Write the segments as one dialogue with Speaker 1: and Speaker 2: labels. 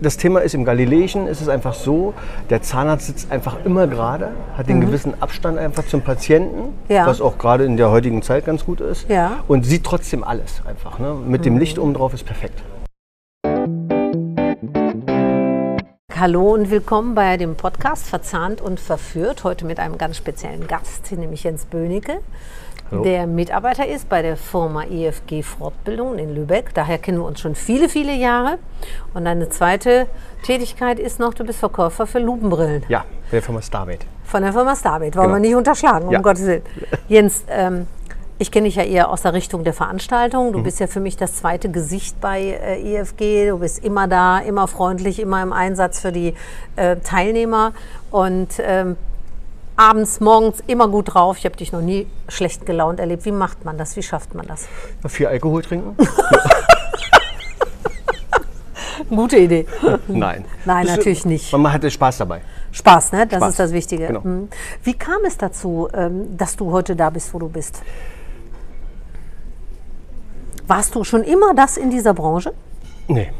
Speaker 1: Das Thema ist im Galileischen, ist es einfach so, der Zahnarzt sitzt einfach immer gerade, hat den gewissen Abstand einfach zum Patienten,
Speaker 2: Mhm. Ja.
Speaker 1: was auch gerade in der heutigen Zeit ganz gut ist.
Speaker 2: Ja. Mhm.
Speaker 1: Und sieht trotzdem alles einfach. Ne? Mit dem Licht oben drauf ist perfekt.
Speaker 2: Hallo und willkommen bei dem Podcast Verzahnt und Verführt. Heute mit einem ganz speziellen Gast, nämlich Jens Böhnecke,
Speaker 1: Hallo.
Speaker 2: der Mitarbeiter ist bei der Firma EFG Fortbildung in Lübeck. Daher kennen wir uns schon viele, viele Jahre. Und deine zweite Tätigkeit ist noch, du bist Verkäufer für Lupenbrillen
Speaker 1: Ja, der Firma Starmate.
Speaker 2: von der Firma Starbait. Wollen
Speaker 1: Genau.
Speaker 2: wir nicht unterschlagen, um
Speaker 1: Ja.
Speaker 2: Gottes Willen. Jens, ähm, ich kenne dich ja eher aus der Richtung der Veranstaltung.
Speaker 1: Mhm.
Speaker 2: Du bist ja für mich das zweite Gesicht bei äh, EFG. Du bist immer da, immer freundlich, immer im Einsatz für die äh, Teilnehmer und ähm, abends, morgens immer gut drauf. Ich habe dich noch nie schlecht gelaunt erlebt. Wie macht man das? Wie schafft man das?
Speaker 1: Viel Alkohol trinken?
Speaker 2: Gute Idee.
Speaker 1: Nein.
Speaker 2: Nein,
Speaker 1: Das ist-
Speaker 2: natürlich nicht.
Speaker 1: Man hatte Spaß dabei.
Speaker 2: Spaß, ne? Das
Speaker 1: Spaß.
Speaker 2: ist das Wichtige.
Speaker 1: Genau.
Speaker 2: Mhm. Wie kam es dazu, ähm, dass du heute da bist, wo du bist? Warst du schon immer das in dieser Branche?
Speaker 1: Nee.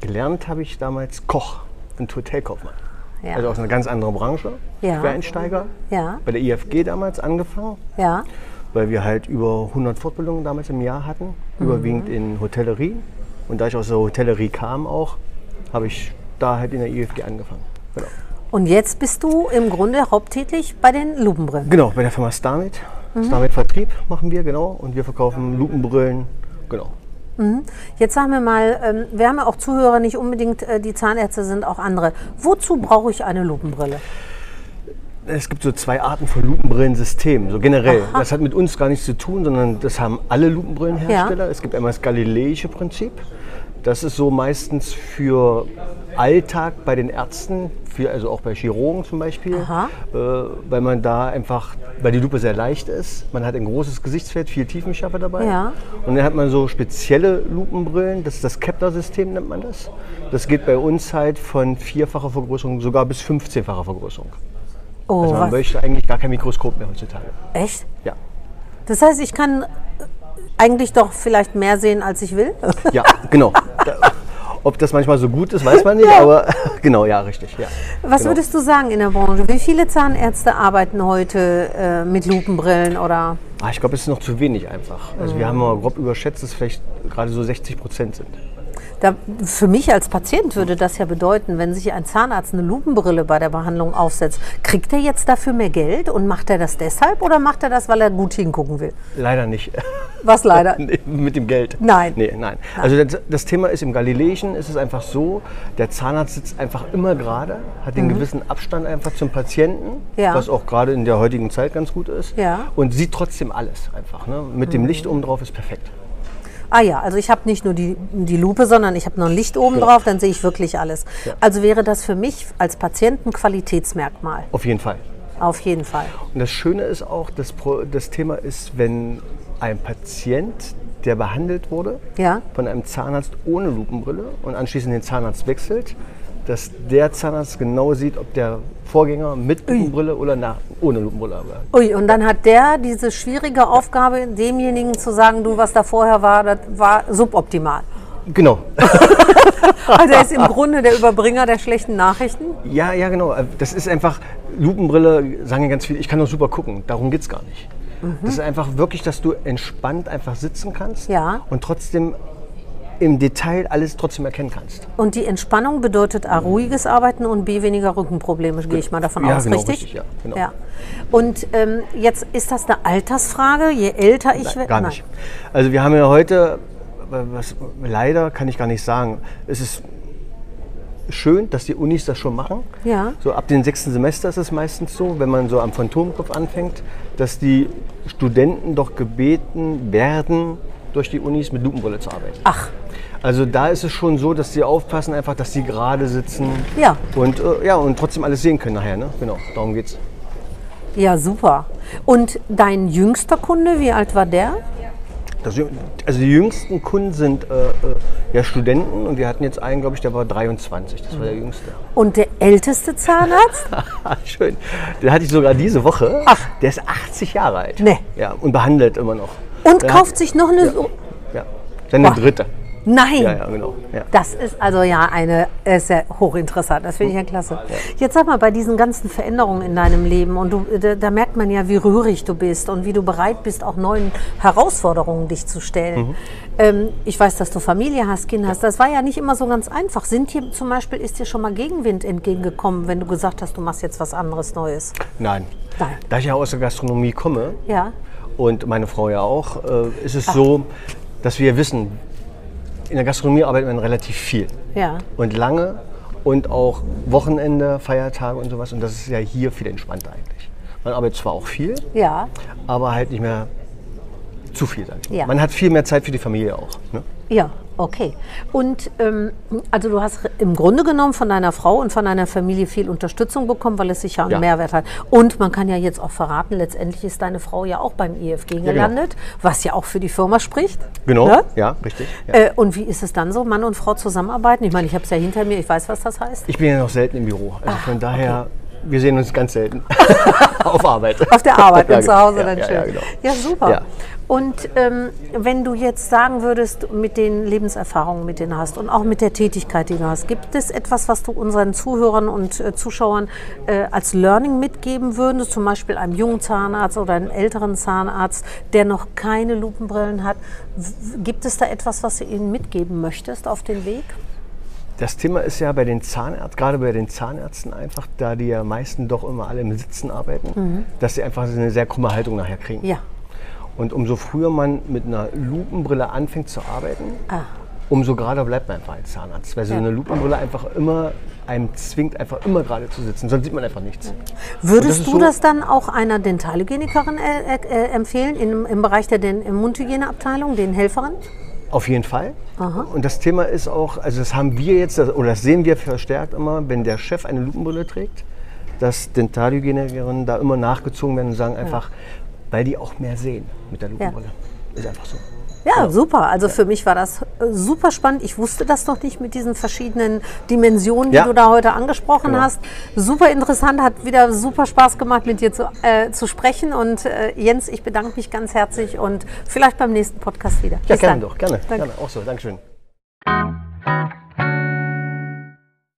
Speaker 1: Gelernt habe ich damals Koch und Hotelkaufmann.
Speaker 2: Ja.
Speaker 1: Also aus einer ganz anderen Branche.
Speaker 2: Ja.
Speaker 1: Quereinsteiger.
Speaker 2: Ja.
Speaker 1: Bei der IFG damals angefangen.
Speaker 2: Ja.
Speaker 1: weil wir halt über 100 Fortbildungen damals im Jahr hatten,
Speaker 2: Mhm.
Speaker 1: überwiegend in Hotellerie. Und da ich aus der Hotellerie kam auch, habe ich da halt in der IFG angefangen. Genau.
Speaker 2: Und jetzt bist du im Grunde haupttätig bei den Lupenbrillen.
Speaker 1: genau, bei der Firma Starmit.
Speaker 2: Mhm.
Speaker 1: Starmit Vertrieb machen wir, genau. Und wir verkaufen Lupenbrillen, genau.
Speaker 2: Jetzt sagen wir mal, ähm, wir haben ja auch Zuhörer, nicht unbedingt äh, die Zahnärzte sind auch andere. Wozu brauche ich eine Lupenbrille?
Speaker 1: Es gibt so zwei Arten von Lupenbrillensystemen, so generell. Das hat mit uns gar nichts zu tun, sondern das haben alle Lupenbrillenhersteller.
Speaker 2: Ja.
Speaker 1: Es gibt einmal das Galileische Prinzip. Das ist so meistens für Alltag bei den Ärzten, für, also auch bei Chirurgen zum Beispiel, äh, weil man da einfach, weil die Lupe sehr leicht ist, man hat ein großes Gesichtsfeld, viel Tiefenschärfe dabei.
Speaker 2: Ja.
Speaker 1: Und dann hat man so spezielle Lupenbrillen, das ist das Kepler-System nennt man das. Das geht bei uns halt von vierfacher Vergrößerung sogar bis 15-facher Vergrößerung.
Speaker 2: Oh,
Speaker 1: Also man
Speaker 2: was?
Speaker 1: möchte eigentlich gar kein Mikroskop mehr heutzutage.
Speaker 2: Echt?
Speaker 1: Ja.
Speaker 2: Das heißt, ich kann eigentlich doch vielleicht mehr sehen, als ich will?
Speaker 1: Ja, genau. Ob das manchmal so gut ist, weiß man nicht, aber genau, ja, richtig. Ja.
Speaker 2: Was
Speaker 1: genau.
Speaker 2: würdest du sagen in der Branche? Wie viele Zahnärzte arbeiten heute äh, mit Lupenbrillen oder?
Speaker 1: Ah, ich glaube, es ist noch zu wenig einfach. Also wir haben mal grob überschätzt, dass es vielleicht gerade so 60 Prozent sind.
Speaker 2: Da, für mich als Patient würde das ja bedeuten, wenn sich ein Zahnarzt eine Lupenbrille bei der Behandlung aufsetzt, kriegt er jetzt dafür mehr Geld und macht er das deshalb oder macht er das, weil er gut hingucken will?
Speaker 1: Leider nicht.
Speaker 2: Was leider?
Speaker 1: Mit dem Geld.
Speaker 2: Nein.
Speaker 1: Nee, nein. Also das, das Thema ist im Galileischen, ist es einfach so, der Zahnarzt sitzt einfach immer gerade, hat den gewissen Abstand einfach zum Patienten,
Speaker 2: Mhm. Ja.
Speaker 1: was auch gerade in der heutigen Zeit ganz gut ist.
Speaker 2: Ja. Mhm.
Speaker 1: Und sieht trotzdem alles einfach. Ne? Mit dem Licht oben drauf ist perfekt.
Speaker 2: Ah ja, also ich habe nicht nur die, die Lupe, sondern ich habe noch ein Licht oben
Speaker 1: Genau.
Speaker 2: drauf, dann sehe ich wirklich alles. Also wäre das für mich als Patient ein Qualitätsmerkmal.
Speaker 1: Auf jeden Fall.
Speaker 2: Auf jeden Fall.
Speaker 1: Und das Schöne ist auch, das, das Thema ist, wenn ein Patient, der behandelt wurde,
Speaker 2: Ja.
Speaker 1: von einem Zahnarzt ohne Lupenbrille und anschließend den Zahnarzt wechselt, dass der Zahnarzt genau sieht, ob der Vorgänger mit Lupenbrille oder nach, ohne Lupenbrille war.
Speaker 2: Ui, und dann hat der diese schwierige Aufgabe, demjenigen zu sagen, du, was da vorher war, das war suboptimal.
Speaker 1: Genau.
Speaker 2: Also er ist im Grunde der Überbringer der schlechten Nachrichten.
Speaker 1: Ja, ja, genau. Das ist einfach, Lupenbrille, sagen ja ganz viele, ich kann doch super gucken. Darum geht es gar nicht. Das ist einfach wirklich, dass du entspannt einfach sitzen kannst
Speaker 2: Ja.
Speaker 1: und trotzdem im Detail alles trotzdem erkennen kannst.
Speaker 2: Und die Entspannung bedeutet A, ruhiges Arbeiten und B, weniger Rückenprobleme, gehe ich mal davon
Speaker 1: Ja,
Speaker 2: aus,
Speaker 1: genau,
Speaker 2: richtig?
Speaker 1: richtig, ja, genau.
Speaker 2: Und ähm, jetzt ist das eine Altersfrage, je älter ich werde?
Speaker 1: Gar nicht. Also wir haben ja heute, was, leider kann ich gar nicht sagen, es ist schön, dass die Unis das schon machen.
Speaker 2: Ja.
Speaker 1: So ab dem sechsten Semester ist es meistens so, wenn man so am Phantomkopf anfängt, dass die Studenten doch gebeten werden, durch die Unis mit Lupenbrille zu arbeiten.
Speaker 2: Ach,
Speaker 1: Also da ist es schon so, dass sie aufpassen, einfach, dass sie gerade sitzen
Speaker 2: Ja.
Speaker 1: und, äh, ja, und trotzdem alles sehen können nachher. Ne? Genau, darum geht's.
Speaker 2: ja, super. Und dein jüngster Kunde, wie alt war der?
Speaker 1: Das, also die jüngsten Kunden sind äh, äh, ja Studenten und wir hatten jetzt einen, glaube ich, der war 23. Das war der jüngste.
Speaker 2: Und der älteste Zahnarzt?
Speaker 1: Schön. Den hatte ich sogar diese Woche.
Speaker 2: Ach.
Speaker 1: Der ist 80 Jahre alt.
Speaker 2: Nee.
Speaker 1: Ja, und behandelt immer noch.
Speaker 2: Und
Speaker 1: Der
Speaker 2: kauft sich noch eine...
Speaker 1: Ja, seine
Speaker 2: Boah.
Speaker 1: dritte.
Speaker 2: Nein.
Speaker 1: Ja, ja, genau. Ja.
Speaker 2: Das ist also ja eine äh, sehr hochinteressant. Das finde ich ja klasse. Jetzt sag mal, bei diesen ganzen Veränderungen in deinem Leben und du, da, da merkt man ja, wie rührig du bist und wie du bereit bist, auch neuen Herausforderungen dich zu stellen.
Speaker 1: Mhm.
Speaker 2: Ähm, ich weiß, dass du Familie hast, Kinder hast. Das war ja nicht immer so ganz einfach. Sind hier zum Beispiel, ist dir schon mal Gegenwind entgegengekommen, wenn du gesagt hast, du machst jetzt was anderes Neues?
Speaker 1: Nein.
Speaker 2: Nein.
Speaker 1: Da ich ja aus der Gastronomie komme
Speaker 2: Ja.
Speaker 1: und meine Frau ja auch, äh, ist es so, dass wir wissen, in der Gastronomie arbeitet man relativ viel
Speaker 2: Ja.
Speaker 1: und lange und auch Wochenende, Feiertage und sowas. Und das ist ja hier viel entspannter eigentlich. Man arbeitet zwar auch viel,
Speaker 2: Ja.
Speaker 1: aber halt nicht mehr zu viel, mal.
Speaker 2: Ja.
Speaker 1: Man hat viel mehr Zeit für die Familie auch. Ne?
Speaker 2: Ja, okay. Und ähm, also du hast im Grunde genommen von deiner Frau und von deiner Familie viel Unterstützung bekommen, weil es sich ja einen
Speaker 1: Ja.
Speaker 2: Mehrwert hat. Und man kann ja jetzt auch verraten, letztendlich ist deine Frau ja auch beim IFG
Speaker 1: genau.
Speaker 2: gelandet, was ja auch für die Firma spricht.
Speaker 1: Genau,
Speaker 2: Ne?
Speaker 1: ja, richtig. Ja.
Speaker 2: Äh, und wie ist es dann so, Mann und Frau zusammenarbeiten? Ich meine, ich habe es ja hinter mir, ich weiß, was das heißt.
Speaker 1: Ich bin ja noch selten im Büro. Also von daher, wir sehen uns ganz selten auf Arbeit.
Speaker 2: Auf der Arbeit und zu
Speaker 1: genau.
Speaker 2: Hause
Speaker 1: ja,
Speaker 2: dann schön.
Speaker 1: Ja, genau.
Speaker 2: Ja, super. Und ähm, wenn du jetzt sagen würdest, mit den Lebenserfahrungen, mit denen du hast und auch mit der Tätigkeit, die du hast, gibt es etwas, was du unseren Zuhörern und äh, Zuschauern äh, als Learning mitgeben würdest, zum Beispiel einem jungen Zahnarzt oder einem älteren Zahnarzt, der noch keine Lupenbrillen hat? Gibt es da etwas, was du ihnen mitgeben möchtest auf den Weg?
Speaker 1: Das Thema ist ja bei den Zahnärzten, gerade bei den Zahnärzten einfach, da die ja meisten doch immer alle im Sitzen arbeiten, dass sie einfach eine sehr krumme Haltung nachher kriegen.
Speaker 2: Ja.
Speaker 1: Und umso früher man mit einer Lupenbrille anfängt zu arbeiten,
Speaker 2: Ah.
Speaker 1: umso gerader bleibt man einfach als Zahnarzt. Weil so
Speaker 2: Ja.
Speaker 1: eine Lupenbrille einfach immer einem zwingt, einfach immer gerade zu sitzen. Sonst sieht man einfach nichts.
Speaker 2: Würdest
Speaker 1: ist
Speaker 2: du
Speaker 1: so-
Speaker 2: das dann auch einer Dentalhygienikerin äh, äh, empfehlen, im, im Bereich der Den Mundhygieneabteilung, den Helferinnen?
Speaker 1: Auf jeden Fall. Und das Thema ist auch, also das haben wir jetzt, oder das sehen wir verstärkt immer, wenn der Chef eine Lupenbrille trägt, dass Dentalhygienikerinnen da immer nachgezogen werden und sagen einfach, weil die auch mehr sehen mit der Lupenbrille. Ist einfach so.
Speaker 2: Ja, super. Also für mich war das äh, super spannend. Ich wusste das noch nicht mit diesen verschiedenen Dimensionen, die
Speaker 1: Ja.
Speaker 2: du da heute angesprochen
Speaker 1: Genau.
Speaker 2: hast. Super interessant, hat wieder super Spaß gemacht, mit dir zu, äh, zu sprechen. Und äh, Jens, ich bedanke mich ganz herzlich und vielleicht beim nächsten Podcast wieder.
Speaker 1: Ja,
Speaker 2: Bis
Speaker 1: gerne
Speaker 2: dann.
Speaker 1: doch, gerne.
Speaker 2: Danke.
Speaker 1: gerne. Auch so, Dankeschön.